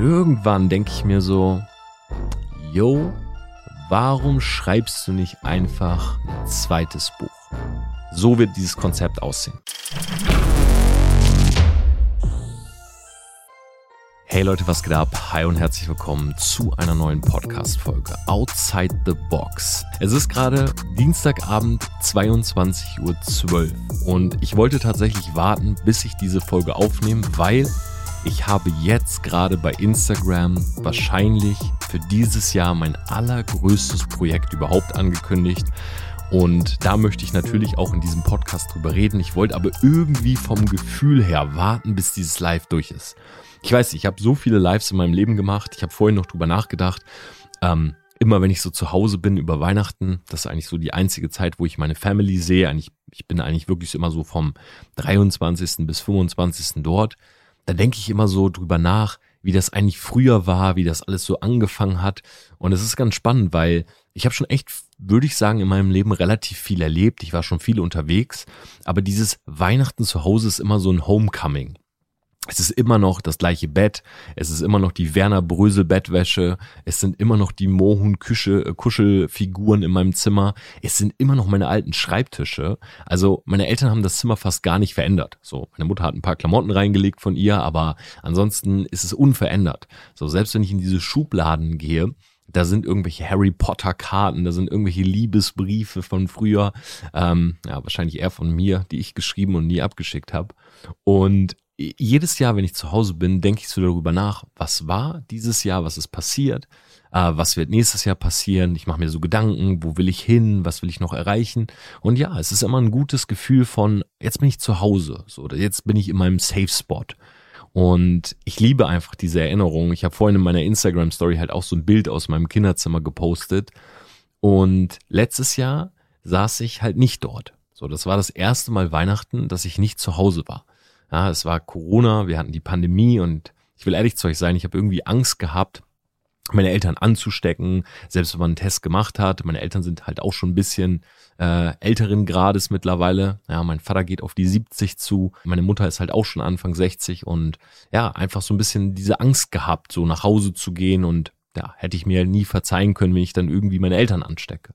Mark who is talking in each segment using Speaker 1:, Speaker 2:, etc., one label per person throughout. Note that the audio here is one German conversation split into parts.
Speaker 1: irgendwann denke ich mir so, yo, warum schreibst du nicht einfach ein zweites Buch? So wird dieses Konzept aussehen. Hey Leute, was geht ab? Hi und herzlich willkommen zu einer neuen Podcast-Folge Outside the Box. Es ist gerade Dienstagabend 22.12 Uhr und ich wollte tatsächlich warten, bis ich diese Folge aufnehme, weil ich habe jetzt gerade bei Instagram wahrscheinlich für dieses Jahr mein allergrößtes Projekt überhaupt angekündigt. Und da möchte ich natürlich auch in diesem Podcast drüber reden. Ich wollte aber irgendwie vom Gefühl her warten, bis dieses Live durch ist. Ich weiß, ich habe so viele Lives in meinem Leben gemacht. Ich habe vorhin noch drüber nachgedacht. Ähm, immer wenn ich so zu Hause bin über Weihnachten, das ist eigentlich so die einzige Zeit, wo ich meine Family sehe. Eigentlich, ich bin eigentlich wirklich immer so vom 23. bis 25. dort da denke ich immer so drüber nach, wie das eigentlich früher war, wie das alles so angefangen hat. Und es ist ganz spannend, weil ich habe schon echt, würde ich sagen, in meinem Leben relativ viel erlebt. Ich war schon viel unterwegs. Aber dieses Weihnachten zu Hause ist immer so ein Homecoming. Es ist immer noch das gleiche Bett, es ist immer noch die Werner Brösel Bettwäsche, es sind immer noch die Mohun äh, Kuschelfiguren in meinem Zimmer, es sind immer noch meine alten Schreibtische. Also meine Eltern haben das Zimmer fast gar nicht verändert. So, meine Mutter hat ein paar Klamotten reingelegt von ihr, aber ansonsten ist es unverändert. So, selbst wenn ich in diese Schubladen gehe, da sind irgendwelche Harry Potter Karten, da sind irgendwelche Liebesbriefe von früher, ähm, ja wahrscheinlich eher von mir, die ich geschrieben und nie abgeschickt habe. Und jedes Jahr, wenn ich zu Hause bin, denke ich so darüber nach, was war dieses Jahr, was ist passiert, äh, was wird nächstes Jahr passieren. Ich mache mir so Gedanken, wo will ich hin, was will ich noch erreichen. Und ja, es ist immer ein gutes Gefühl von, jetzt bin ich zu Hause, so, jetzt bin ich in meinem Safe Spot. Und ich liebe einfach diese Erinnerung. Ich habe vorhin in meiner Instagram Story halt auch so ein Bild aus meinem Kinderzimmer gepostet. Und letztes Jahr saß ich halt nicht dort. So, das war das erste Mal Weihnachten, dass ich nicht zu Hause war. Ja, es war Corona, wir hatten die Pandemie und ich will ehrlich zu euch sein, ich habe irgendwie Angst gehabt, meine Eltern anzustecken, selbst wenn man einen Test gemacht hat. Meine Eltern sind halt auch schon ein bisschen äh, älteren Grades mittlerweile. Ja, mein Vater geht auf die 70 zu, meine Mutter ist halt auch schon Anfang 60 und ja, einfach so ein bisschen diese Angst gehabt, so nach Hause zu gehen und ja, hätte ich mir nie verzeihen können, wenn ich dann irgendwie meine Eltern anstecke.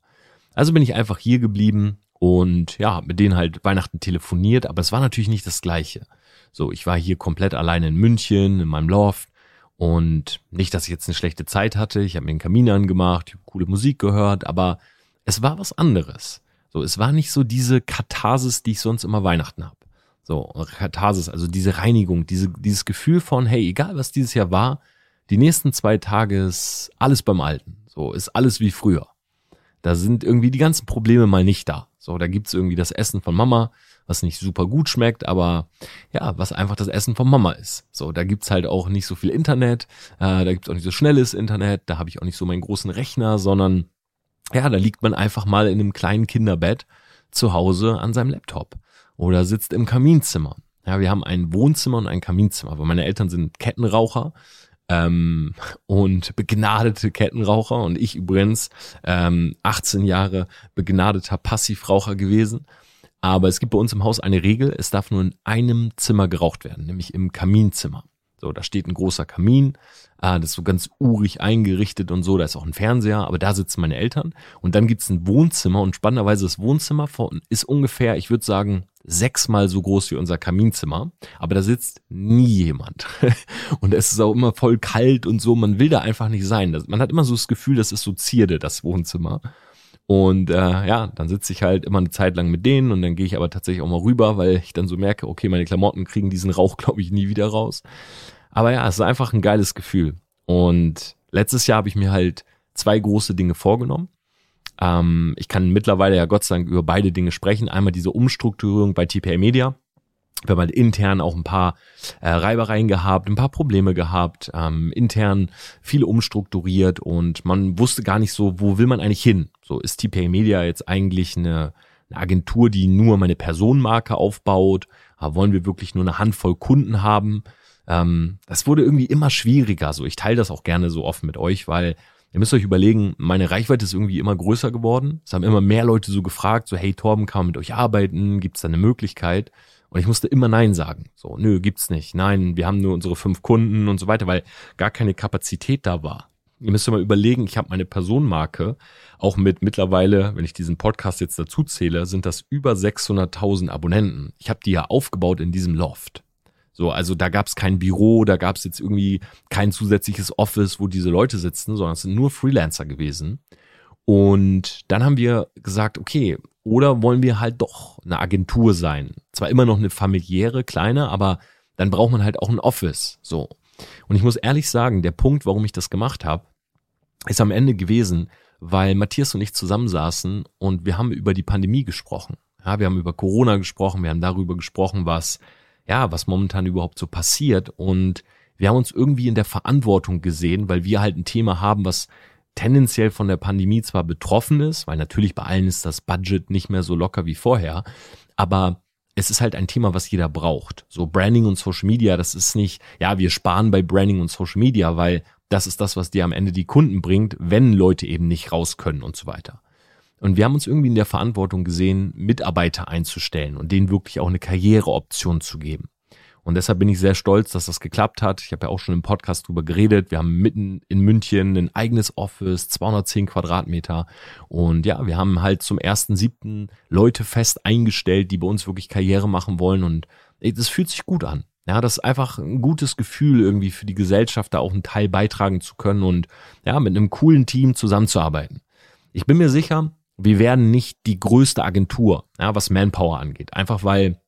Speaker 1: Also bin ich einfach hier geblieben und ja, mit denen halt Weihnachten telefoniert, aber es war natürlich nicht das Gleiche. So, ich war hier komplett alleine in München, in meinem Loft. Und nicht, dass ich jetzt eine schlechte Zeit hatte. Ich habe mir einen Kamin angemacht, ich habe coole Musik gehört, aber es war was anderes. So, es war nicht so diese Katharsis, die ich sonst immer Weihnachten habe. So, Katharsis, also diese Reinigung, diese, dieses Gefühl von, hey, egal was dieses Jahr war, die nächsten zwei Tage ist alles beim Alten. So, ist alles wie früher. Da sind irgendwie die ganzen Probleme mal nicht da. So, da gibt's irgendwie das Essen von Mama, was nicht super gut schmeckt, aber ja, was einfach das Essen von Mama ist. So, da gibt's halt auch nicht so viel Internet, äh, da gibt's auch nicht so schnelles Internet, da habe ich auch nicht so meinen großen Rechner, sondern ja, da liegt man einfach mal in einem kleinen Kinderbett zu Hause an seinem Laptop oder sitzt im Kaminzimmer. Ja, wir haben ein Wohnzimmer und ein Kaminzimmer, weil meine Eltern sind Kettenraucher ähm, und begnadete Kettenraucher und ich übrigens ähm, 18 Jahre begnadeter Passivraucher gewesen. Aber es gibt bei uns im Haus eine Regel, es darf nur in einem Zimmer geraucht werden, nämlich im Kaminzimmer. So, da steht ein großer Kamin, ah, das ist so ganz urig eingerichtet und so, da ist auch ein Fernseher, aber da sitzen meine Eltern. Und dann gibt's ein Wohnzimmer und spannenderweise das Wohnzimmer ist ungefähr, ich würde sagen, sechsmal so groß wie unser Kaminzimmer, aber da sitzt nie jemand. und es ist auch immer voll kalt und so, man will da einfach nicht sein. Man hat immer so das Gefühl, das ist so Zierde, das Wohnzimmer. Und äh, ja, dann sitze ich halt immer eine Zeit lang mit denen und dann gehe ich aber tatsächlich auch mal rüber, weil ich dann so merke, okay, meine Klamotten kriegen diesen Rauch, glaube ich, nie wieder raus. Aber ja, es ist einfach ein geiles Gefühl. Und letztes Jahr habe ich mir halt zwei große Dinge vorgenommen. Ähm, ich kann mittlerweile ja Gott sei Dank über beide Dinge sprechen. Einmal diese Umstrukturierung bei TPA Media wir haben halt intern auch ein paar äh, Reibereien gehabt, ein paar Probleme gehabt, ähm, intern viel umstrukturiert und man wusste gar nicht so, wo will man eigentlich hin? So ist TPA Media jetzt eigentlich eine, eine Agentur, die nur meine Personenmarke aufbaut? Aber wollen wir wirklich nur eine Handvoll Kunden haben? Ähm, das wurde irgendwie immer schwieriger. So, ich teile das auch gerne so offen mit euch, weil Ihr müsst euch überlegen, meine Reichweite ist irgendwie immer größer geworden. Es haben immer mehr Leute so gefragt, so hey Torben, kann man mit euch arbeiten? Gibt es da eine Möglichkeit? Und ich musste immer Nein sagen. So, nö, gibt's nicht. Nein, wir haben nur unsere fünf Kunden und so weiter, weil gar keine Kapazität da war. Ihr müsst mal überlegen, ich habe meine Personenmarke auch mit mittlerweile, wenn ich diesen Podcast jetzt dazu zähle, sind das über 600.000 Abonnenten. Ich habe die ja aufgebaut in diesem Loft. So, also da gab es kein Büro, da gab es jetzt irgendwie kein zusätzliches Office, wo diese Leute sitzen, sondern es sind nur Freelancer gewesen. Und dann haben wir gesagt, okay, oder wollen wir halt doch eine Agentur sein? Zwar immer noch eine familiäre, kleine, aber dann braucht man halt auch ein Office. So. Und ich muss ehrlich sagen, der Punkt, warum ich das gemacht habe, ist am Ende gewesen, weil Matthias und ich zusammensaßen und wir haben über die Pandemie gesprochen. Ja, wir haben über Corona gesprochen, wir haben darüber gesprochen, was, ja, was momentan überhaupt so passiert und wir haben uns irgendwie in der Verantwortung gesehen, weil wir halt ein Thema haben, was tendenziell von der Pandemie zwar betroffen ist, weil natürlich bei allen ist das Budget nicht mehr so locker wie vorher, aber es ist halt ein Thema, was jeder braucht. So Branding und Social Media, das ist nicht, ja, wir sparen bei Branding und Social Media, weil das ist das, was dir am Ende die Kunden bringt, wenn Leute eben nicht raus können und so weiter. Und wir haben uns irgendwie in der Verantwortung gesehen, Mitarbeiter einzustellen und denen wirklich auch eine Karriereoption zu geben. Und deshalb bin ich sehr stolz, dass das geklappt hat. Ich habe ja auch schon im Podcast drüber geredet. Wir haben mitten in München ein eigenes Office, 210 Quadratmeter. Und ja, wir haben halt zum ersten siebten Leute fest eingestellt, die bei uns wirklich Karriere machen wollen. Und das fühlt sich gut an. Ja, das ist einfach ein gutes Gefühl, irgendwie für die Gesellschaft da auch einen Teil beitragen zu können und ja, mit einem coolen Team zusammenzuarbeiten. Ich bin mir sicher, wir werden nicht die größte Agentur, ja, was Manpower angeht. Einfach weil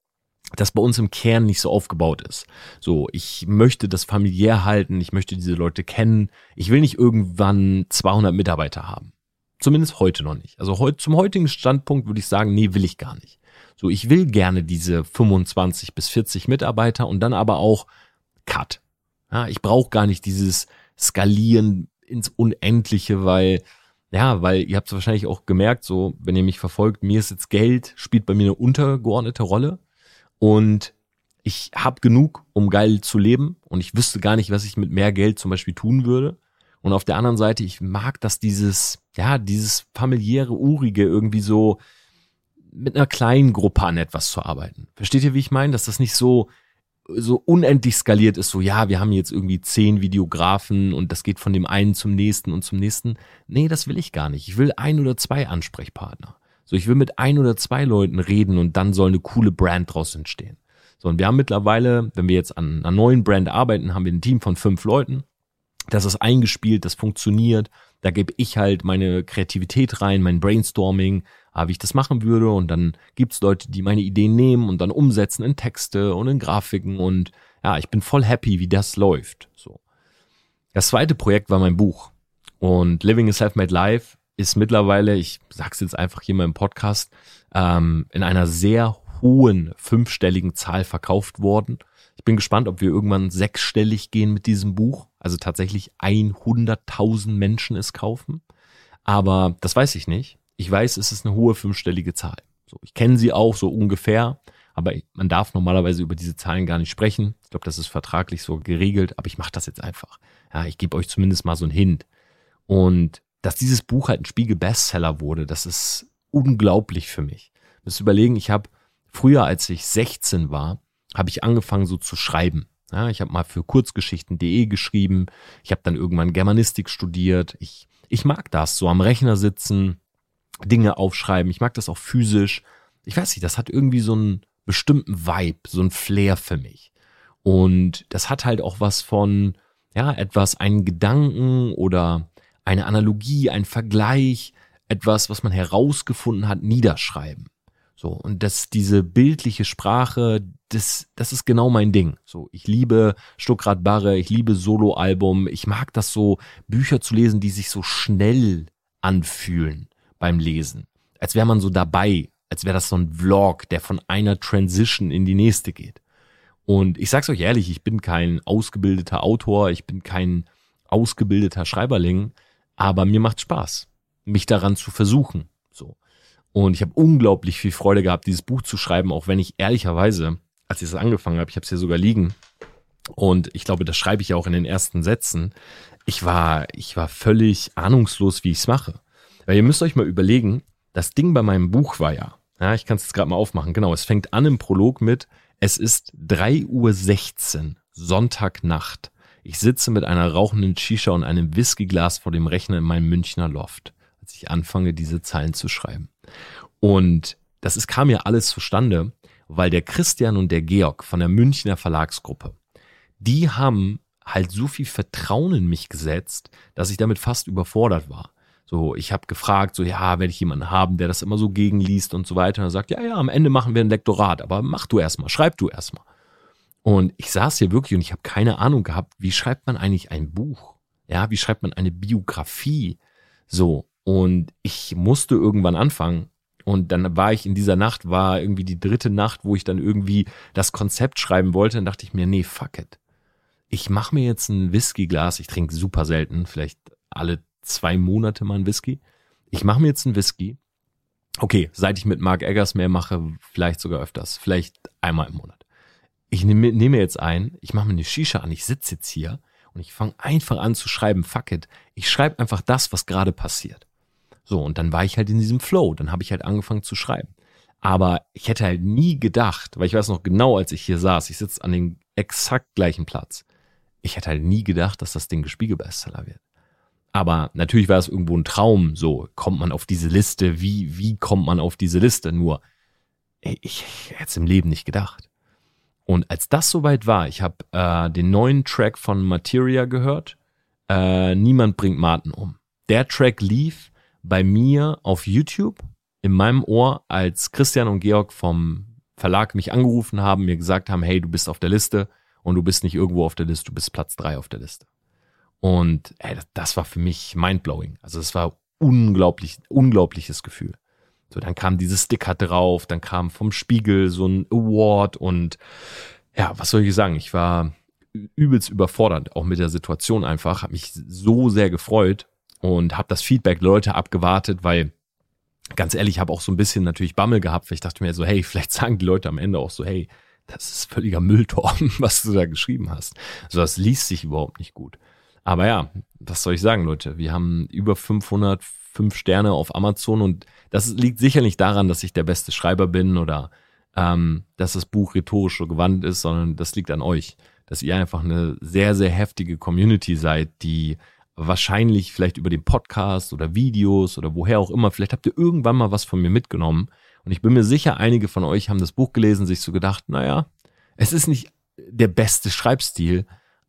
Speaker 1: das bei uns im Kern nicht so aufgebaut ist. So, ich möchte das familiär halten, ich möchte diese Leute kennen. Ich will nicht irgendwann 200 Mitarbeiter haben. Zumindest heute noch nicht. Also heute, zum heutigen Standpunkt würde ich sagen, nee, will ich gar nicht. So, ich will gerne diese 25 bis 40 Mitarbeiter und dann aber auch Cut. Ja, ich brauche gar nicht dieses Skalieren ins Unendliche, weil ja, weil ihr habt es wahrscheinlich auch gemerkt, so, wenn ihr mich verfolgt, mir ist jetzt Geld, spielt bei mir eine untergeordnete Rolle. Und ich habe genug, um geil zu leben. Und ich wüsste gar nicht, was ich mit mehr Geld zum Beispiel tun würde. Und auf der anderen Seite, ich mag das dieses, ja, dieses familiäre, urige irgendwie so mit einer kleinen Gruppe an etwas zu arbeiten. Versteht ihr, wie ich meine? Dass das nicht so, so unendlich skaliert ist, so, ja, wir haben jetzt irgendwie zehn Videografen und das geht von dem einen zum nächsten und zum nächsten. Nee, das will ich gar nicht. Ich will ein oder zwei Ansprechpartner. So, ich will mit ein oder zwei Leuten reden und dann soll eine coole Brand draus entstehen. So, und wir haben mittlerweile, wenn wir jetzt an einer neuen Brand arbeiten, haben wir ein Team von fünf Leuten. Das ist eingespielt, das funktioniert. Da gebe ich halt meine Kreativität rein, mein Brainstorming, ah, wie ich das machen würde. Und dann gibt's Leute, die meine Ideen nehmen und dann umsetzen in Texte und in Grafiken. Und ja, ich bin voll happy, wie das läuft. So. Das zweite Projekt war mein Buch. Und Living a Self-Made Life ist mittlerweile, ich sag's jetzt einfach hier mal im Podcast, ähm, in einer sehr hohen fünfstelligen Zahl verkauft worden. Ich bin gespannt, ob wir irgendwann sechsstellig gehen mit diesem Buch. Also tatsächlich 100.000 Menschen es kaufen. Aber das weiß ich nicht. Ich weiß, es ist eine hohe fünfstellige Zahl. So, ich kenne sie auch so ungefähr, aber man darf normalerweise über diese Zahlen gar nicht sprechen. Ich glaube, das ist vertraglich so geregelt, aber ich mache das jetzt einfach. Ja, ich gebe euch zumindest mal so einen Hint. Und dass dieses Buch halt ein Spiegel-Bestseller wurde, das ist unglaublich für mich. Du musst überlegen, ich habe früher, als ich 16 war, habe ich angefangen so zu schreiben. Ja, ich habe mal für kurzgeschichten.de geschrieben. Ich habe dann irgendwann Germanistik studiert. Ich, ich mag das, so am Rechner sitzen, Dinge aufschreiben. Ich mag das auch physisch. Ich weiß nicht, das hat irgendwie so einen bestimmten Vibe, so ein Flair für mich. Und das hat halt auch was von, ja, etwas, einen Gedanken oder eine Analogie, ein Vergleich, etwas, was man herausgefunden hat, niederschreiben. So, und das, diese bildliche Sprache, das, das ist genau mein Ding. So, ich liebe Stuckrad Barre, ich liebe Soloalbum, ich mag das so, Bücher zu lesen, die sich so schnell anfühlen beim Lesen. Als wäre man so dabei, als wäre das so ein Vlog, der von einer Transition in die nächste geht. Und ich sag's euch ehrlich, ich bin kein ausgebildeter Autor, ich bin kein ausgebildeter Schreiberling, aber mir macht Spaß, mich daran zu versuchen. So. Und ich habe unglaublich viel Freude gehabt, dieses Buch zu schreiben, auch wenn ich ehrlicherweise, als ich es angefangen habe, ich habe es hier sogar liegen, und ich glaube, das schreibe ich ja auch in den ersten Sätzen. Ich war, ich war völlig ahnungslos, wie ich es mache. Weil ihr müsst euch mal überlegen, das Ding bei meinem Buch war ja, ja, ich kann es jetzt gerade mal aufmachen, genau, es fängt an im Prolog mit, Es ist 3.16 Uhr, Sonntagnacht. Ich sitze mit einer rauchenden Shisha und einem Whiskyglas vor dem Rechner in meinem Münchner Loft, als ich anfange, diese Zeilen zu schreiben. Und das ist, kam ja alles zustande, weil der Christian und der Georg von der Münchner Verlagsgruppe, die haben halt so viel Vertrauen in mich gesetzt, dass ich damit fast überfordert war. So, ich habe gefragt, so ja, werde ich jemanden haben, der das immer so gegenliest und so weiter. Und er sagt, ja, ja, am Ende machen wir ein Lektorat, aber mach du erstmal, schreib du erstmal. Und ich saß hier wirklich und ich habe keine Ahnung gehabt, wie schreibt man eigentlich ein Buch? Ja, wie schreibt man eine Biografie? So. Und ich musste irgendwann anfangen. Und dann war ich in dieser Nacht, war irgendwie die dritte Nacht, wo ich dann irgendwie das Konzept schreiben wollte. Dann dachte ich mir, nee, fuck it. Ich mache mir jetzt ein Whiskyglas. Ich trinke super selten, vielleicht alle zwei Monate mal ein Whisky. Ich mache mir jetzt ein Whisky. Okay, seit ich mit Mark Eggers mehr mache, vielleicht sogar öfters, vielleicht einmal im Monat ich nehme, nehme jetzt ein, ich mache mir eine Shisha an, ich sitze jetzt hier und ich fange einfach an zu schreiben, fuck it. Ich schreibe einfach das, was gerade passiert. So, und dann war ich halt in diesem Flow, dann habe ich halt angefangen zu schreiben. Aber ich hätte halt nie gedacht, weil ich weiß noch genau, als ich hier saß, ich sitze an dem exakt gleichen Platz. Ich hätte halt nie gedacht, dass das Ding Gespiegel-Bestseller wird. Aber natürlich war es irgendwo ein Traum, so kommt man auf diese Liste, wie, wie kommt man auf diese Liste? Nur, ich, ich hätte es im Leben nicht gedacht. Und als das soweit war, ich habe äh, den neuen Track von Materia gehört, äh, Niemand bringt Martin um. Der Track lief bei mir auf YouTube in meinem Ohr, als Christian und Georg vom Verlag mich angerufen haben, mir gesagt haben, hey, du bist auf der Liste und du bist nicht irgendwo auf der Liste, du bist Platz drei auf der Liste. Und ey, das, war für mich mindblowing. Also es war unglaublich, unglaubliches Gefühl. So, dann kam dieses Sticker drauf, dann kam vom Spiegel so ein Award und ja, was soll ich sagen? Ich war übelst überfordert, auch mit der Situation einfach, habe mich so sehr gefreut und habe das Feedback Leute abgewartet, weil ganz ehrlich, habe auch so ein bisschen natürlich Bammel gehabt, weil ich dachte mir so, hey, vielleicht sagen die Leute am Ende auch so, hey, das ist völliger Mülltorben, was du da geschrieben hast. So, das liest sich überhaupt nicht gut. Aber ja, was soll ich sagen, Leute? Wir haben über 500 fünf Sterne auf Amazon und das liegt sicherlich daran, dass ich der beste Schreiber bin oder ähm, dass das Buch rhetorisch so gewandt ist, sondern das liegt an euch, dass ihr einfach eine sehr, sehr heftige Community seid, die wahrscheinlich vielleicht über den Podcast oder Videos oder woher auch immer, vielleicht habt ihr irgendwann mal was von mir mitgenommen und ich bin mir sicher, einige von euch haben das Buch gelesen, sich so gedacht, naja, es ist nicht der beste Schreibstil,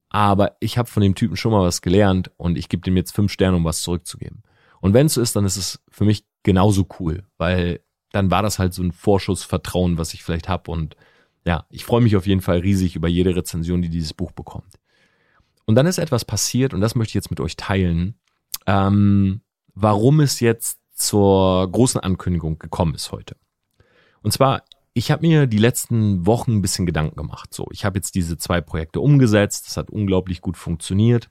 Speaker 1: aber ich habe von dem Typen schon mal was gelernt und ich gebe dem jetzt fünf Sterne, um was zurückzugeben. Und wenn es so ist, dann ist es für mich genauso cool, weil dann war das halt so ein Vorschussvertrauen, was ich vielleicht habe. Und ja, ich freue mich auf jeden Fall riesig über jede Rezension, die dieses Buch bekommt. Und dann ist etwas passiert, und das möchte ich jetzt mit euch teilen, ähm, warum es jetzt zur großen Ankündigung gekommen ist heute. Und zwar, ich habe mir die letzten Wochen ein bisschen Gedanken gemacht. So, ich habe jetzt diese zwei Projekte umgesetzt, das hat unglaublich gut funktioniert.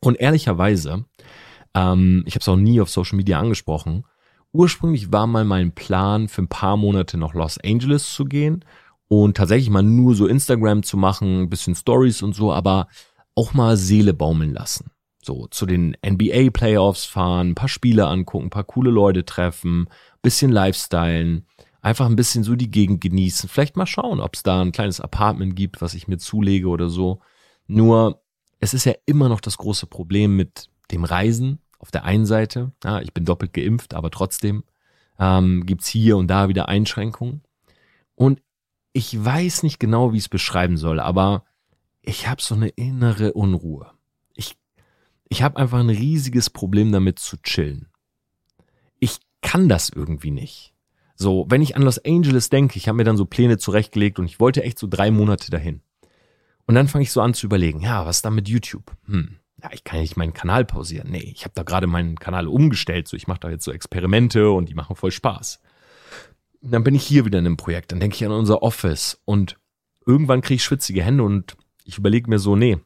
Speaker 1: Und ehrlicherweise ähm, ich habe es auch nie auf Social Media angesprochen. Ursprünglich war mal mein Plan, für ein paar Monate nach Los Angeles zu gehen und tatsächlich mal nur so Instagram zu machen, bisschen Stories und so, aber auch mal Seele baumeln lassen. So zu den NBA Playoffs fahren, ein paar Spiele angucken, ein paar coole Leute treffen, bisschen Lifestylen, einfach ein bisschen so die Gegend genießen. Vielleicht mal schauen, ob es da ein kleines Apartment gibt, was ich mir zulege oder so. Nur es ist ja immer noch das große Problem mit dem Reisen auf der einen Seite. Ja, ich bin doppelt geimpft, aber trotzdem ähm, gibt hier und da wieder Einschränkungen. Und ich weiß nicht genau, wie ich es beschreiben soll, aber ich habe so eine innere Unruhe. Ich, ich habe einfach ein riesiges Problem damit zu chillen. Ich kann das irgendwie nicht. So, wenn ich an Los Angeles denke, ich habe mir dann so Pläne zurechtgelegt und ich wollte echt so drei Monate dahin. Und dann fange ich so an zu überlegen, ja, was da mit YouTube? Hm, ja, ich kann nicht meinen Kanal pausieren. Nee, ich habe da gerade meinen Kanal umgestellt. So, ich mache da jetzt so Experimente und die machen voll Spaß. Und dann bin ich hier wieder in einem Projekt. Dann denke ich an unser Office und irgendwann kriege ich schwitzige Hände und ich überlege mir so, nee,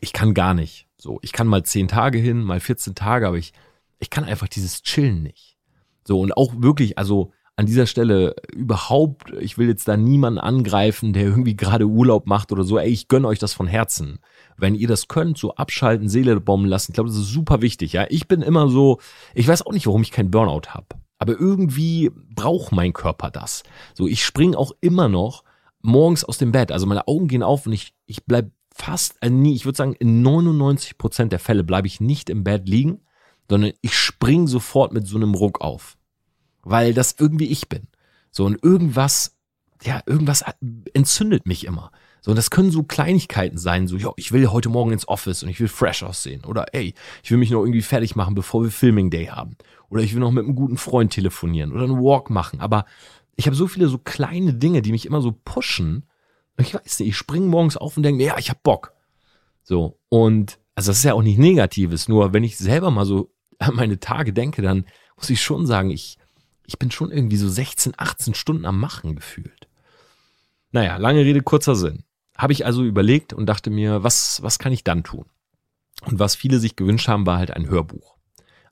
Speaker 1: ich kann gar nicht. So, ich kann mal zehn Tage hin, mal 14 Tage, aber ich, ich kann einfach dieses Chillen nicht. So, und auch wirklich, also an dieser Stelle überhaupt, ich will jetzt da niemanden angreifen, der irgendwie gerade Urlaub macht oder so. Ey, ich gönne euch das von Herzen. Wenn ihr das könnt, so abschalten, Seele bomben lassen, ich glaube, das ist super wichtig. Ja, ich bin immer so, ich weiß auch nicht, warum ich keinen Burnout habe. Aber irgendwie braucht mein Körper das. So, ich spring auch immer noch morgens aus dem Bett, also meine Augen gehen auf und ich, ich bleib fast äh, nie, ich würde sagen, in 99 Prozent der Fälle bleibe ich nicht im Bett liegen, sondern ich spring sofort mit so einem Ruck auf. Weil das irgendwie ich bin. So, und irgendwas, ja, irgendwas entzündet mich immer. So, und das können so Kleinigkeiten sein, so, ja, ich will heute Morgen ins Office und ich will fresh aussehen. Oder, ey, ich will mich noch irgendwie fertig machen, bevor wir Filming Day haben. Oder ich will noch mit einem guten Freund telefonieren oder einen Walk machen. Aber ich habe so viele so kleine Dinge, die mich immer so pushen. Ich weiß nicht, ich springe morgens auf und denke, ja, ich hab Bock. So, und also das ist ja auch nicht Negatives, nur wenn ich selber mal so an meine Tage denke, dann muss ich schon sagen, ich, ich bin schon irgendwie so 16, 18 Stunden am Machen gefühlt. Naja, lange Rede, kurzer Sinn. Habe ich also überlegt und dachte mir, was, was kann ich dann tun? Und was viele sich gewünscht haben, war halt ein Hörbuch.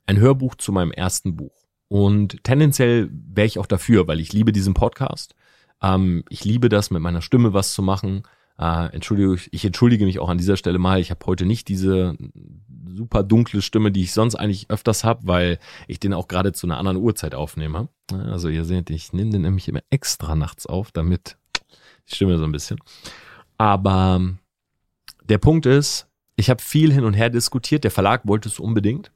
Speaker 1: Ein Hörbuch zu meinem ersten Buch. Und tendenziell wäre ich auch dafür, weil ich liebe diesen Podcast. Ähm, ich liebe das, mit meiner Stimme was zu machen. Äh, Entschuldigung, ich entschuldige mich auch an dieser Stelle mal. Ich habe heute nicht diese super dunkle Stimme, die ich sonst eigentlich öfters habe, weil ich den auch gerade zu einer anderen Uhrzeit aufnehme. Also ihr seht, ich nehme den nämlich immer extra nachts auf, damit die Stimme so ein bisschen. Aber der Punkt ist, ich habe viel hin und her diskutiert. Der Verlag wollte es unbedingt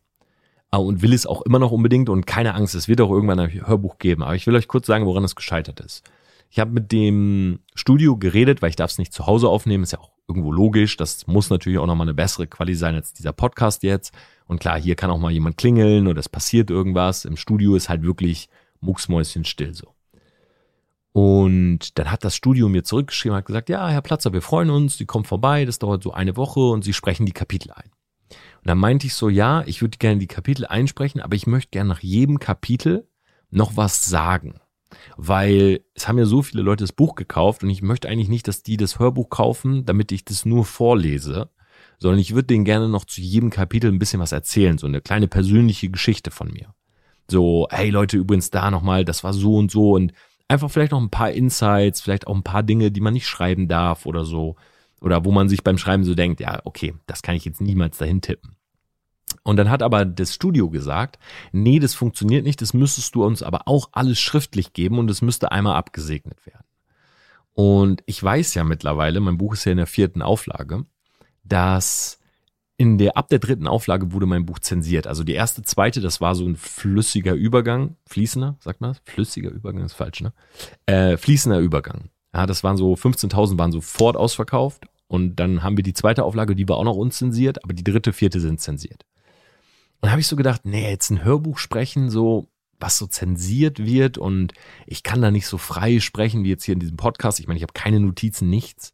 Speaker 1: äh, und will es auch immer noch unbedingt und keine Angst, es wird auch irgendwann ein Hörbuch geben. Aber ich will euch kurz sagen, woran es gescheitert ist. Ich habe mit dem Studio geredet, weil ich darf es nicht zu Hause aufnehmen, ist ja auch irgendwo logisch. Das muss natürlich auch nochmal eine bessere Qualität sein als dieser Podcast jetzt. Und klar, hier kann auch mal jemand klingeln oder es passiert irgendwas. Im Studio ist halt wirklich mucksmäuschen still so. Und dann hat das Studio mir zurückgeschrieben, hat gesagt, ja, Herr Platzer, wir freuen uns, Sie kommen vorbei, das dauert so eine Woche und Sie sprechen die Kapitel ein. Und dann meinte ich so, ja, ich würde gerne die Kapitel einsprechen, aber ich möchte gerne nach jedem Kapitel noch was sagen weil es haben ja so viele Leute das Buch gekauft und ich möchte eigentlich nicht, dass die das Hörbuch kaufen, damit ich das nur vorlese, sondern ich würde denen gerne noch zu jedem Kapitel ein bisschen was erzählen, so eine kleine persönliche Geschichte von mir. So, hey Leute, übrigens da nochmal, das war so und so und einfach vielleicht noch ein paar Insights, vielleicht auch ein paar Dinge, die man nicht schreiben darf oder so. Oder wo man sich beim Schreiben so denkt, ja, okay, das kann ich jetzt niemals dahin tippen. Und dann hat aber das Studio gesagt, nee, das funktioniert nicht, das müsstest du uns aber auch alles schriftlich geben und es müsste einmal abgesegnet werden. Und ich weiß ja mittlerweile, mein Buch ist ja in der vierten Auflage, dass in der, ab der dritten Auflage wurde mein Buch zensiert. Also die erste, zweite, das war so ein flüssiger Übergang, fließender, sagt man das? Flüssiger Übergang ist falsch, ne? Äh, fließender Übergang. Ja, das waren so, 15.000 waren sofort ausverkauft und dann haben wir die zweite Auflage, die war auch noch unzensiert, aber die dritte, vierte sind zensiert. Und habe ich so gedacht, nee, jetzt ein Hörbuch sprechen, so was so zensiert wird und ich kann da nicht so frei sprechen wie jetzt hier in diesem Podcast. Ich meine, ich habe keine Notizen, nichts.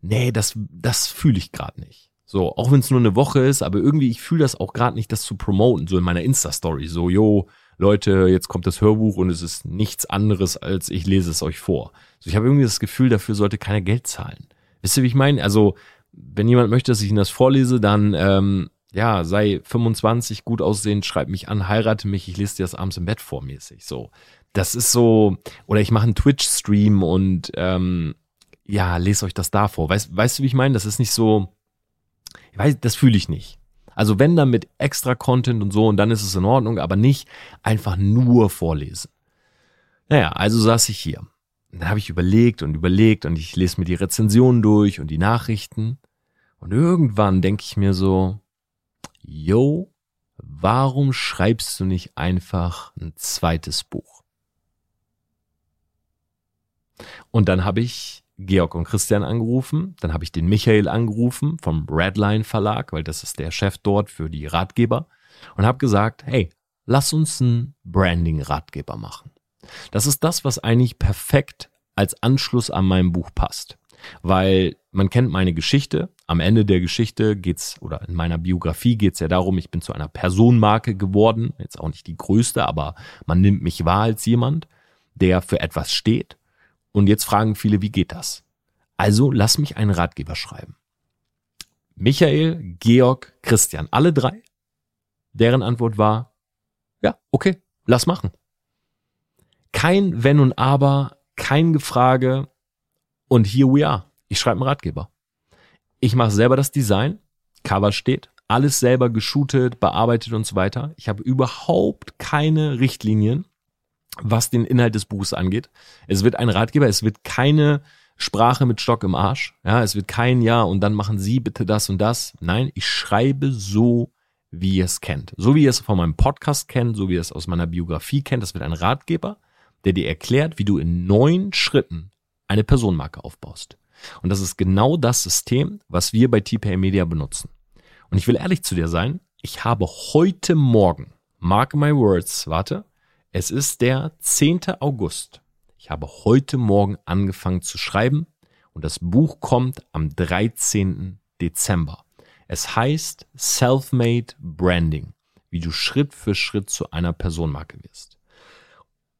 Speaker 1: Nee, das, das fühle ich gerade nicht. So, auch wenn es nur eine Woche ist, aber irgendwie, ich fühle das auch gerade nicht, das zu promoten, so in meiner Insta-Story. So, yo, Leute, jetzt kommt das Hörbuch und es ist nichts anderes, als ich lese es euch vor. So, ich habe irgendwie das Gefühl, dafür sollte keiner Geld zahlen. Wisst ihr, wie ich meine? Also, wenn jemand möchte, dass ich Ihnen das vorlese, dann ähm, ja, sei 25, gut aussehend, schreib mich an, heirate mich, ich lese dir das abends im Bett vormäßig. So. Das ist so, oder ich mache einen Twitch-Stream und ähm, ja, lese euch das da vor. Weißt, weißt du, wie ich meine? Das ist nicht so, ich weiß, das fühle ich nicht. Also wenn dann mit extra Content und so, und dann ist es in Ordnung, aber nicht einfach nur vorlesen. Naja, also saß ich hier. Und dann habe ich überlegt und überlegt und ich lese mir die Rezensionen durch und die Nachrichten. Und irgendwann denke ich mir so, yo, warum schreibst du nicht einfach ein zweites Buch? Und dann habe ich Georg und Christian angerufen, dann habe ich den Michael angerufen vom Redline Verlag, weil das ist der Chef dort für die Ratgeber und habe gesagt, hey, lass uns einen Branding-Ratgeber machen. Das ist das, was eigentlich perfekt als Anschluss an meinem Buch passt, weil man kennt meine Geschichte. Am Ende der Geschichte geht's oder in meiner Biografie geht's ja darum, ich bin zu einer Personenmarke geworden. Jetzt auch nicht die größte, aber man nimmt mich wahr als jemand, der für etwas steht. Und jetzt fragen viele, wie geht das? Also lass mich einen Ratgeber schreiben. Michael, Georg, Christian, alle drei. Deren Antwort war, ja, okay, lass machen. Kein Wenn und Aber, kein Gefrage. Und here we are. Ich schreibe einen Ratgeber. Ich mache selber das Design, Cover steht, alles selber geshootet, bearbeitet und so weiter. Ich habe überhaupt keine Richtlinien, was den Inhalt des Buches angeht. Es wird ein Ratgeber, es wird keine Sprache mit Stock im Arsch. Ja, es wird kein Ja und dann machen Sie bitte das und das. Nein, ich schreibe so, wie ihr es kennt. So wie ihr es von meinem Podcast kennt, so wie ihr es aus meiner Biografie kennt. Das wird ein Ratgeber, der dir erklärt, wie du in neun Schritten eine Personenmarke aufbaust. Und das ist genau das System, was wir bei TPA Media benutzen. Und ich will ehrlich zu dir sein, ich habe heute Morgen, mark my words, warte, es ist der 10. August. Ich habe heute Morgen angefangen zu schreiben und das Buch kommt am 13. Dezember. Es heißt Self-Made Branding, wie du Schritt für Schritt zu einer Personenmarke wirst.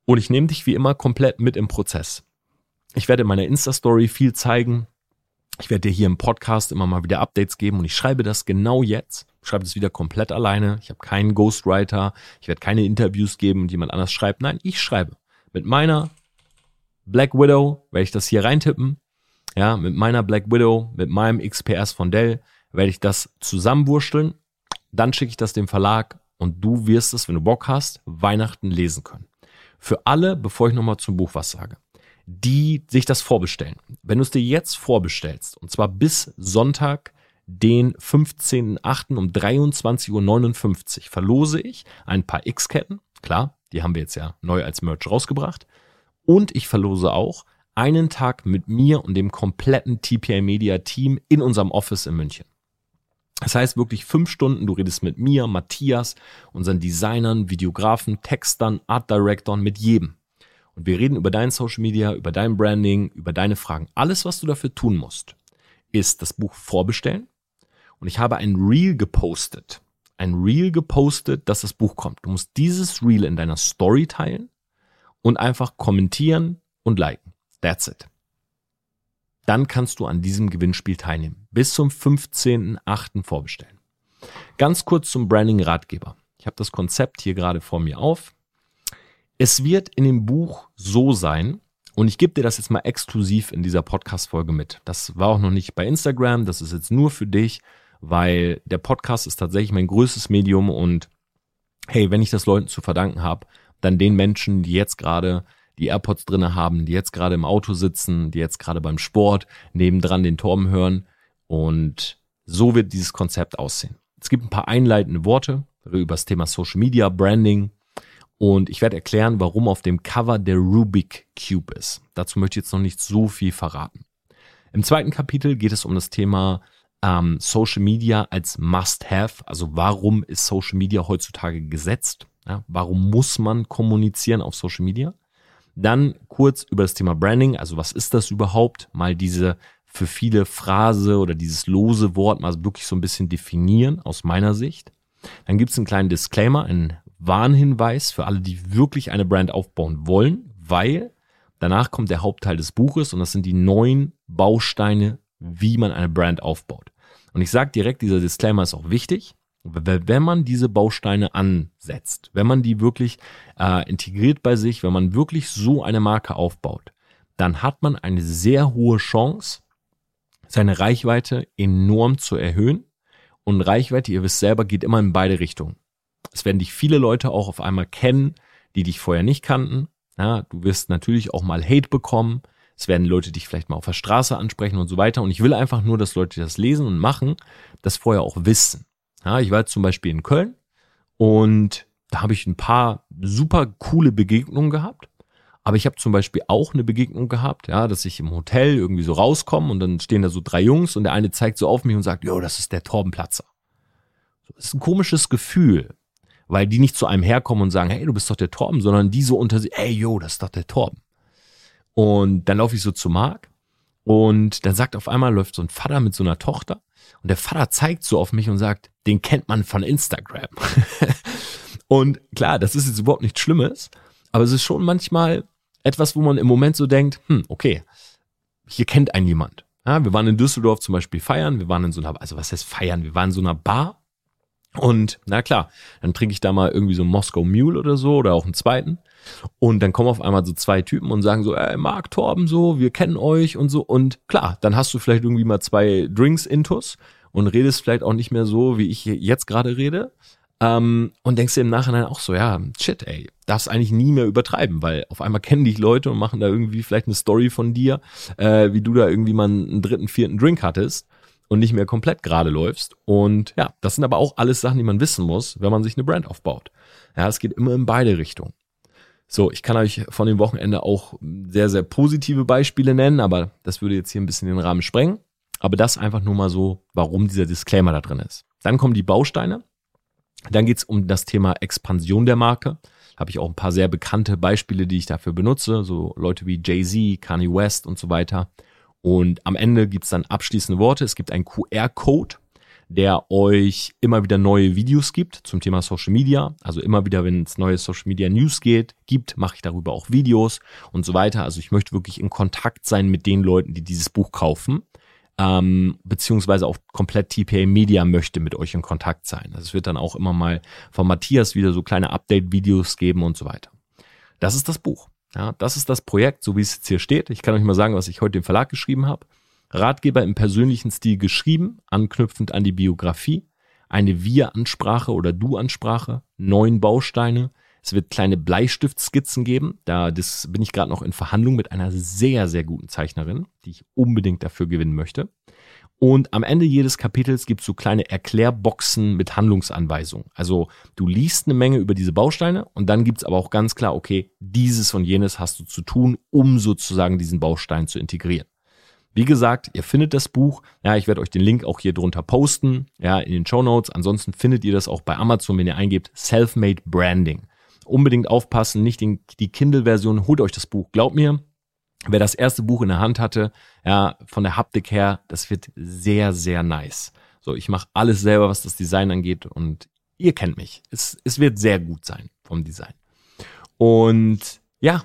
Speaker 1: Und ich nehme dich wie immer komplett mit im Prozess. Ich werde in meiner Insta-Story viel zeigen. Ich werde dir hier im Podcast immer mal wieder Updates geben und ich schreibe das genau jetzt. Ich schreibe das wieder komplett alleine. Ich habe keinen Ghostwriter. Ich werde keine Interviews geben und jemand anders schreibt. Nein, ich schreibe. Mit meiner Black Widow werde ich das hier reintippen. Ja, mit meiner Black Widow, mit meinem XPS von Dell werde ich das zusammenwursteln. Dann schicke ich das dem Verlag und du wirst es, wenn du Bock hast, Weihnachten lesen können. Für alle, bevor ich nochmal zum Buch was sage, die sich das vorbestellen. Wenn du es dir jetzt vorbestellst, und zwar bis Sonntag, den 15.8. um 23.59 Uhr, verlose ich ein paar X-Ketten. Klar, die haben wir jetzt ja neu als Merch rausgebracht. Und ich verlose auch einen Tag mit mir und dem kompletten TPA Media Team in unserem Office in München. Das heißt wirklich fünf Stunden, du redest mit mir, Matthias, unseren Designern, Videografen, Textern, Art Directoren, mit jedem. Und wir reden über dein Social Media, über dein Branding, über deine Fragen. Alles, was du dafür tun musst, ist das Buch vorbestellen. Und ich habe ein Reel gepostet. Ein Reel gepostet, dass das Buch kommt. Du musst dieses Reel in deiner Story teilen und einfach kommentieren und liken. That's it dann kannst du an diesem Gewinnspiel teilnehmen. Bis zum 15.8. vorbestellen. Ganz kurz zum Branding-Ratgeber. Ich habe das Konzept hier gerade vor mir auf. Es wird in dem Buch so sein, und ich gebe dir das jetzt mal exklusiv in dieser Podcast-Folge mit. Das war auch noch nicht bei Instagram, das ist jetzt nur für dich, weil der Podcast ist tatsächlich mein größtes Medium und hey, wenn ich das Leuten zu verdanken habe, dann den Menschen, die jetzt gerade die AirPods drinne haben, die jetzt gerade im Auto sitzen, die jetzt gerade beim Sport nebendran den Torben hören. Und so wird dieses Konzept aussehen. Es gibt ein paar einleitende Worte über das Thema Social Media, Branding. Und ich werde erklären, warum auf dem Cover der Rubik Cube ist. Dazu möchte ich jetzt noch nicht so viel verraten. Im zweiten Kapitel geht es um das Thema ähm, Social Media als Must-Have. Also warum ist Social Media heutzutage gesetzt? Ja, warum muss man kommunizieren auf Social Media? Dann kurz über das Thema Branding, also was ist das überhaupt? Mal diese für viele Phrase oder dieses lose Wort mal wirklich so ein bisschen definieren aus meiner Sicht. Dann gibt es einen kleinen Disclaimer, einen Warnhinweis für alle, die wirklich eine Brand aufbauen wollen, weil danach kommt der Hauptteil des Buches und das sind die neun Bausteine, wie man eine Brand aufbaut. Und ich sage direkt, dieser Disclaimer ist auch wichtig wenn man diese Bausteine ansetzt, wenn man die wirklich äh, integriert bei sich, wenn man wirklich so eine Marke aufbaut, dann hat man eine sehr hohe Chance, seine Reichweite enorm zu erhöhen. Und Reichweite, ihr wisst selber, geht immer in beide Richtungen. Es werden dich viele Leute auch auf einmal kennen, die dich vorher nicht kannten. Ja, du wirst natürlich auch mal Hate bekommen. Es werden Leute dich vielleicht mal auf der Straße ansprechen und so weiter. Und ich will einfach nur, dass Leute das lesen und machen, das vorher auch wissen. Ja, ich war jetzt zum Beispiel in Köln und da habe ich ein paar super coole Begegnungen gehabt. Aber ich habe zum Beispiel auch eine Begegnung gehabt, ja, dass ich im Hotel irgendwie so rauskomme und dann stehen da so drei Jungs und der eine zeigt so auf mich und sagt, jo, das ist der Torbenplatzer. Das ist ein komisches Gefühl, weil die nicht zu einem herkommen und sagen, hey, du bist doch der Torben, sondern die so unter sich, ey, jo, das ist doch der Torben. Und dann laufe ich so zu Marc und dann sagt auf einmal, läuft so ein Vater mit so einer Tochter und der Vater zeigt so auf mich und sagt, den kennt man von Instagram. und klar, das ist jetzt überhaupt nichts Schlimmes, aber es ist schon manchmal etwas, wo man im Moment so denkt, hm, okay, hier kennt einen jemand. Ja, wir waren in Düsseldorf zum Beispiel feiern, wir waren in so einer, also was heißt feiern? Wir waren in so einer Bar und na klar, dann trinke ich da mal irgendwie so Moskau Mule oder so oder auch einen zweiten. Und dann kommen auf einmal so zwei Typen und sagen so, ey, Marc, Torben, so, wir kennen euch und so. Und klar, dann hast du vielleicht irgendwie mal zwei Drinks intus und redest vielleicht auch nicht mehr so, wie ich jetzt gerade rede. Ähm, und denkst dir im Nachhinein auch so, ja, shit, ey, darfst eigentlich nie mehr übertreiben, weil auf einmal kennen dich Leute und machen da irgendwie vielleicht eine Story von dir, äh, wie du da irgendwie mal einen dritten, vierten Drink hattest und nicht mehr komplett gerade läufst. Und ja, das sind aber auch alles Sachen, die man wissen muss, wenn man sich eine Brand aufbaut. Ja, es geht immer in beide Richtungen. So, ich kann euch von dem Wochenende auch sehr, sehr positive Beispiele nennen, aber das würde jetzt hier ein bisschen den Rahmen sprengen. Aber das einfach nur mal so, warum dieser Disclaimer da drin ist. Dann kommen die Bausteine. Dann geht's um das Thema Expansion der Marke. Habe ich auch ein paar sehr bekannte Beispiele, die ich dafür benutze, so Leute wie Jay-Z, Kanye West und so weiter. Und am Ende gibt's dann abschließende Worte. Es gibt einen QR-Code, der euch immer wieder neue Videos gibt zum Thema Social Media. Also immer wieder, wenn es neue Social Media News geht, gibt, mache ich darüber auch Videos und so weiter. Also ich möchte wirklich in Kontakt sein mit den Leuten, die dieses Buch kaufen ähm, beziehungsweise auch komplett TPA Media möchte mit euch in Kontakt sein. Also es wird dann auch immer mal von Matthias wieder so kleine Update-Videos geben und so weiter. Das ist das Buch. Ja, das ist das Projekt, so wie es jetzt hier steht. Ich kann euch mal sagen, was ich heute dem Verlag geschrieben habe. Ratgeber im persönlichen Stil geschrieben, anknüpfend an die Biografie, eine Wir-Ansprache oder Du-Ansprache, neun Bausteine, es wird kleine Bleistiftskizzen geben. Da das bin ich gerade noch in Verhandlung mit einer sehr, sehr guten Zeichnerin, die ich unbedingt dafür gewinnen möchte. Und am Ende jedes Kapitels gibt es so kleine Erklärboxen mit Handlungsanweisungen. Also du liest eine Menge über diese Bausteine und dann gibt es aber auch ganz klar, okay, dieses und jenes hast du zu tun, um sozusagen diesen Baustein zu integrieren. Wie gesagt, ihr findet das Buch. Ja, ich werde euch den Link auch hier drunter posten, ja, in den Show Notes. Ansonsten findet ihr das auch bei Amazon, wenn ihr eingebt Selfmade Branding unbedingt aufpassen, nicht den, die Kindle-Version, holt euch das Buch. Glaubt mir, wer das erste Buch in der Hand hatte, ja, von der Haptik her, das wird sehr, sehr nice. So, ich mache alles selber, was das Design angeht und ihr kennt mich. Es, es wird sehr gut sein vom Design. Und ja,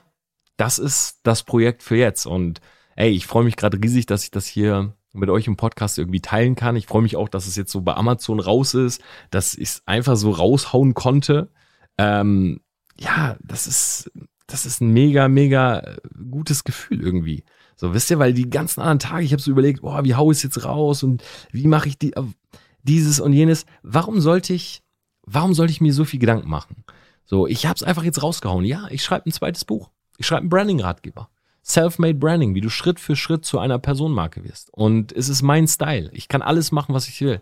Speaker 1: das ist das Projekt für jetzt. Und ey, ich freue mich gerade riesig, dass ich das hier mit euch im Podcast irgendwie teilen kann. Ich freue mich auch, dass es jetzt so bei Amazon raus ist, dass ich es einfach so raushauen konnte. Ähm, ja, das ist, das ist ein mega, mega gutes Gefühl irgendwie. So, wisst ihr, weil die ganzen anderen Tage, ich habe so überlegt, boah, wie hau ich es jetzt raus und wie mache ich die, dieses und jenes. Warum sollte ich, warum sollte ich mir so viel Gedanken machen? So, ich habe es einfach jetzt rausgehauen. Ja, ich schreibe ein zweites Buch. Ich schreibe einen Branding-Ratgeber. Self-made Branding, wie du Schritt für Schritt zu einer Personenmarke wirst. Und es ist mein Style. Ich kann alles machen, was ich will.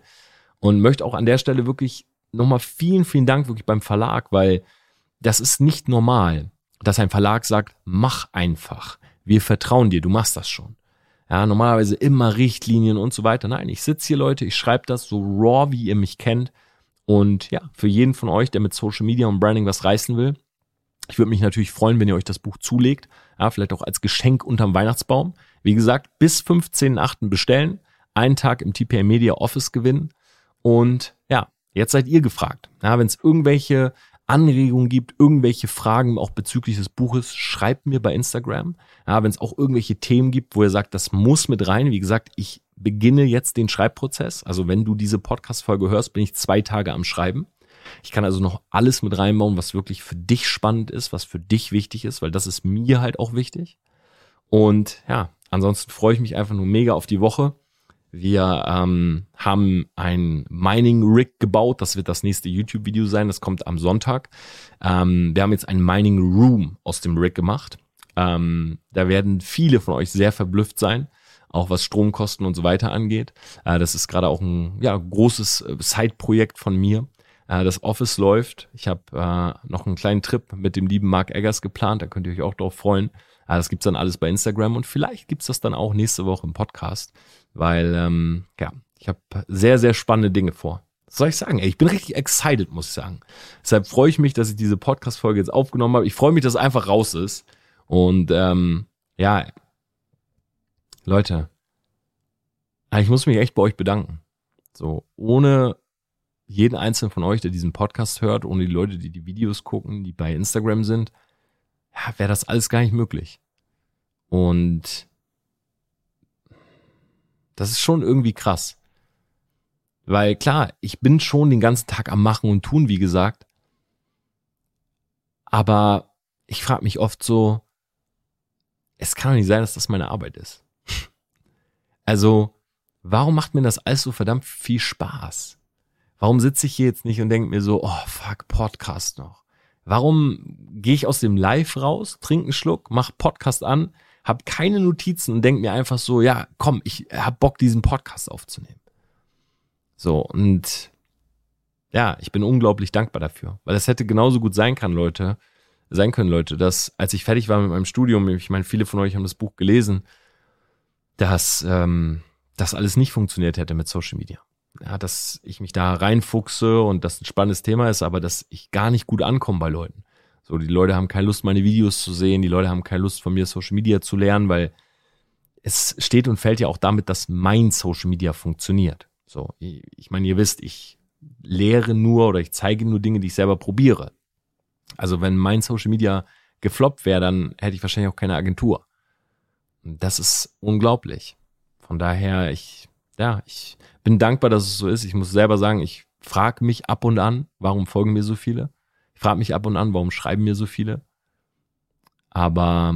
Speaker 1: Und möchte auch an der Stelle wirklich nochmal vielen, vielen Dank wirklich beim Verlag, weil das ist nicht normal, dass ein Verlag sagt, mach einfach. Wir vertrauen dir, du machst das schon. Ja, normalerweise immer Richtlinien und so weiter. Nein, ich sitze hier, Leute, ich schreibe das so raw, wie ihr mich kennt. Und ja, für jeden von euch, der mit Social Media und Branding was reißen will, ich würde mich natürlich freuen, wenn ihr euch das Buch zulegt. Ja, vielleicht auch als Geschenk unterm Weihnachtsbaum. Wie gesagt, bis 15.8. bestellen, einen Tag im TPA Media Office gewinnen. Und ja, jetzt seid ihr gefragt. Ja, wenn es irgendwelche Anregungen gibt, irgendwelche Fragen auch bezüglich des Buches, schreibt mir bei Instagram. Ja, wenn es auch irgendwelche Themen gibt, wo ihr sagt, das muss mit rein. Wie gesagt, ich beginne jetzt den Schreibprozess. Also wenn du diese Podcast-Folge hörst, bin ich zwei Tage am Schreiben. Ich kann also noch alles mit reinbauen, was wirklich für dich spannend ist, was für dich wichtig ist, weil das ist mir halt auch wichtig. Und ja, ansonsten freue ich mich einfach nur mega auf die Woche. Wir ähm, haben ein Mining Rig gebaut. Das wird das nächste YouTube-Video sein. Das kommt am Sonntag. Ähm, wir haben jetzt ein Mining Room aus dem Rig gemacht. Ähm, da werden viele von euch sehr verblüfft sein, auch was Stromkosten und so weiter angeht. Äh, das ist gerade auch ein ja, großes äh, Side-Projekt von mir. Äh, das Office läuft. Ich habe äh, noch einen kleinen Trip mit dem lieben Mark Eggers geplant. Da könnt ihr euch auch drauf freuen. Äh, das gibt's dann alles bei Instagram und vielleicht gibt's das dann auch nächste Woche im Podcast weil ähm, ja, ich habe sehr, sehr spannende Dinge vor. Was soll ich sagen? Ey, ich bin richtig excited, muss ich sagen. Deshalb freue ich mich, dass ich diese Podcast-Folge jetzt aufgenommen habe. Ich freue mich, dass es einfach raus ist. Und ähm, ja, Leute, ich muss mich echt bei euch bedanken. So, ohne jeden einzelnen von euch, der diesen Podcast hört, ohne die Leute, die die Videos gucken, die bei Instagram sind, ja, wäre das alles gar nicht möglich. Und das ist schon irgendwie krass. Weil klar, ich bin schon den ganzen Tag am Machen und Tun, wie gesagt. Aber ich frage mich oft so, es kann doch nicht sein, dass das meine Arbeit ist. also, warum macht mir das alles so verdammt viel Spaß? Warum sitze ich hier jetzt nicht und denke mir so, oh fuck, Podcast noch? Warum gehe ich aus dem Live raus, trinke einen Schluck, mach Podcast an, habe keine Notizen und denke mir einfach so, ja, komm, ich hab Bock, diesen Podcast aufzunehmen. So, und ja, ich bin unglaublich dankbar dafür, weil das hätte genauso gut sein kann, Leute, sein können, Leute, dass als ich fertig war mit meinem Studium, ich meine, viele von euch haben das Buch gelesen, dass ähm, das alles nicht funktioniert hätte mit Social Media. Ja, dass ich mich da reinfuchse und das ein spannendes Thema ist, aber dass ich gar nicht gut ankomme bei Leuten. So, die Leute haben keine Lust, meine Videos zu sehen, die Leute haben keine Lust von mir Social Media zu lernen, weil es steht und fällt ja auch damit, dass mein Social Media funktioniert. So, ich meine, ihr wisst, ich lehre nur oder ich zeige nur Dinge, die ich selber probiere. Also wenn mein Social Media gefloppt wäre, dann hätte ich wahrscheinlich auch keine Agentur. Das ist unglaublich. Von daher, ich, ja, ich bin dankbar, dass es so ist. Ich muss selber sagen, ich frage mich ab und an, warum folgen mir so viele? Ich frage mich ab und an, warum schreiben mir so viele? Aber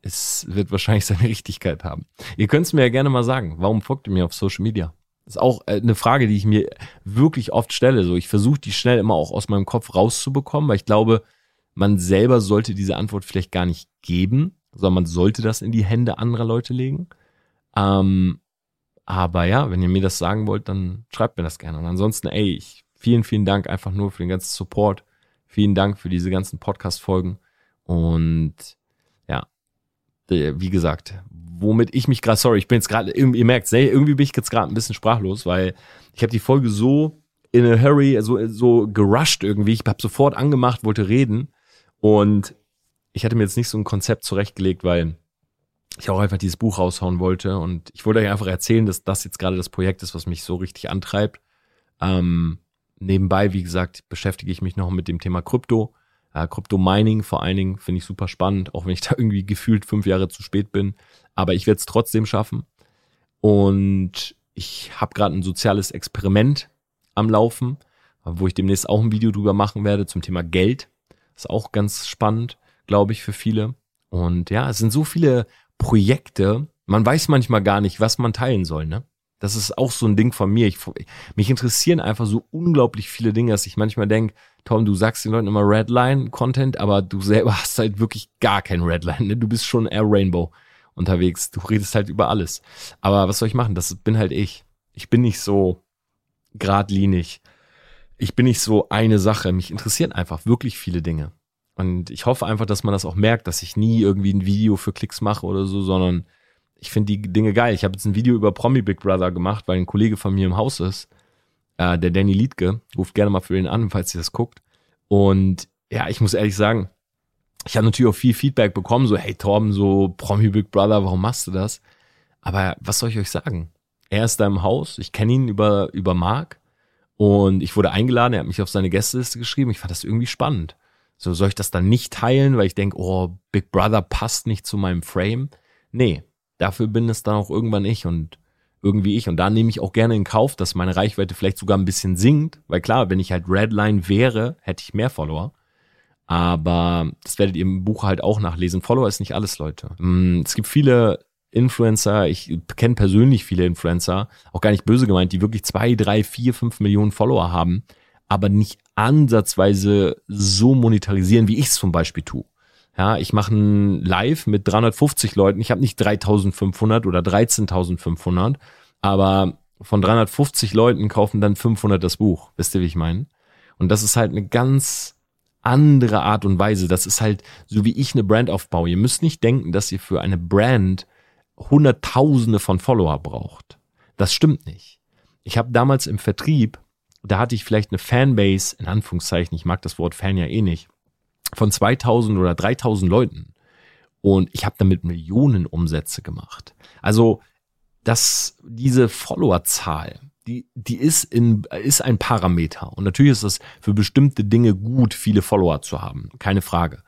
Speaker 1: es wird wahrscheinlich seine Richtigkeit haben. Ihr könnt es mir ja gerne mal sagen. Warum folgt ihr mir auf Social Media? Das ist auch äh, eine Frage, die ich mir wirklich oft stelle. So, ich versuche die schnell immer auch aus meinem Kopf rauszubekommen, weil ich glaube, man selber sollte diese Antwort vielleicht gar nicht geben, sondern man sollte das in die Hände anderer Leute legen. Ähm, aber ja, wenn ihr mir das sagen wollt, dann schreibt mir das gerne. Und ansonsten, ey, ich, vielen, vielen Dank einfach nur für den ganzen Support. Vielen Dank für diese ganzen Podcast-Folgen. Und ja, wie gesagt, womit ich mich gerade, sorry, ich bin jetzt gerade, ihr merkt, irgendwie bin ich jetzt gerade ein bisschen sprachlos, weil ich habe die Folge so in a hurry, so, so gerusht irgendwie. Ich habe sofort angemacht, wollte reden und ich hatte mir jetzt nicht so ein Konzept zurechtgelegt, weil ich auch einfach dieses Buch raushauen wollte und ich wollte euch einfach erzählen, dass das jetzt gerade das Projekt ist, was mich so richtig antreibt. Ähm, nebenbei, wie gesagt, beschäftige ich mich noch mit dem Thema Krypto Krypto-Mining vor allen Dingen finde ich super spannend, auch wenn ich da irgendwie gefühlt fünf Jahre zu spät bin. Aber ich werde es trotzdem schaffen. Und ich habe gerade ein soziales Experiment am Laufen, wo ich demnächst auch ein Video drüber machen werde zum Thema Geld. Ist auch ganz spannend, glaube ich, für viele. Und ja, es sind so viele Projekte. Man weiß manchmal gar nicht, was man teilen soll, ne? Das ist auch so ein Ding von mir. Ich, mich interessieren einfach so unglaublich viele Dinge, dass ich manchmal denke, Tom, du sagst den Leuten immer Redline-Content, aber du selber hast halt wirklich gar kein Redline. Ne? Du bist schon eher Rainbow unterwegs. Du redest halt über alles. Aber was soll ich machen? Das bin halt ich. Ich bin nicht so geradlinig. Ich bin nicht so eine Sache. Mich interessieren einfach wirklich viele Dinge. Und ich hoffe einfach, dass man das auch merkt, dass ich nie irgendwie ein Video für Klicks mache oder so, sondern ich finde die Dinge geil. Ich habe jetzt ein Video über Promi Big Brother gemacht, weil ein Kollege von mir im Haus ist, äh, der Danny Liedke. Ruft gerne mal für ihn an, falls ihr das guckt. Und ja, ich muss ehrlich sagen, ich habe natürlich auch viel Feedback bekommen, so, hey Torben, so Promi Big Brother, warum machst du das? Aber was soll ich euch sagen? Er ist da im Haus, ich kenne ihn über, über Mark und ich wurde eingeladen, er hat mich auf seine Gästeliste geschrieben, ich fand das irgendwie spannend. So, soll ich das dann nicht teilen, weil ich denke, oh, Big Brother passt nicht zu meinem Frame? Nee, dafür bin es dann auch irgendwann ich und irgendwie ich. Und da nehme ich auch gerne in Kauf, dass meine Reichweite vielleicht sogar ein bisschen sinkt, weil klar, wenn ich halt Redline wäre, hätte ich mehr Follower. Aber das werdet ihr im Buch halt auch nachlesen. Follower ist nicht alles, Leute. Mm, es gibt viele Influencer, ich kenne persönlich viele Influencer, auch gar nicht böse gemeint, die wirklich zwei, drei, vier, fünf Millionen Follower haben, aber nicht ansatzweise so monetarisieren, wie ich es zum Beispiel tue. Ja, ich mache ein Live mit 350 Leuten. Ich habe nicht 3500 oder 13500, aber von 350 Leuten kaufen dann 500 das Buch. Wisst ihr, wie ich meine? Und das ist halt eine ganz andere Art und Weise. Das ist halt so, wie ich eine Brand aufbaue. Ihr müsst nicht denken, dass ihr für eine Brand Hunderttausende von Follower braucht. Das stimmt nicht. Ich habe damals im Vertrieb, da hatte ich vielleicht eine Fanbase, in Anführungszeichen, ich mag das Wort Fan ja eh nicht, von 2000 oder 3000 Leuten. Und ich habe damit Millionen Umsätze gemacht. Also das, diese Followerzahl, die, die ist, in, ist ein Parameter. Und natürlich ist es für bestimmte Dinge gut, viele Follower zu haben. Keine Frage.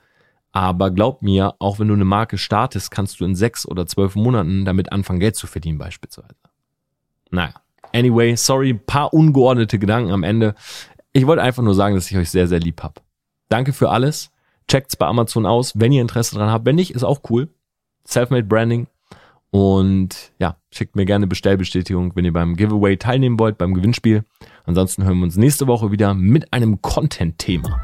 Speaker 1: Aber glaub mir, auch wenn du eine Marke startest, kannst du in sechs oder zwölf Monaten damit anfangen, Geld zu verdienen beispielsweise. Naja. Anyway, sorry, paar ungeordnete Gedanken am Ende. Ich wollte einfach nur sagen, dass ich euch sehr, sehr lieb hab. Danke für alles. Checkt's bei Amazon aus, wenn ihr Interesse dran habt. Wenn nicht, ist auch cool. Selfmade Branding. Und ja, schickt mir gerne Bestellbestätigung, wenn ihr beim Giveaway teilnehmen wollt, beim Gewinnspiel. Ansonsten hören wir uns nächste Woche wieder mit einem Content-Thema.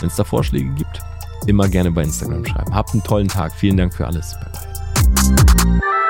Speaker 1: Wenn es da Vorschläge gibt, immer gerne bei Instagram schreiben. Habt einen tollen Tag. Vielen Dank für alles. Bye bye.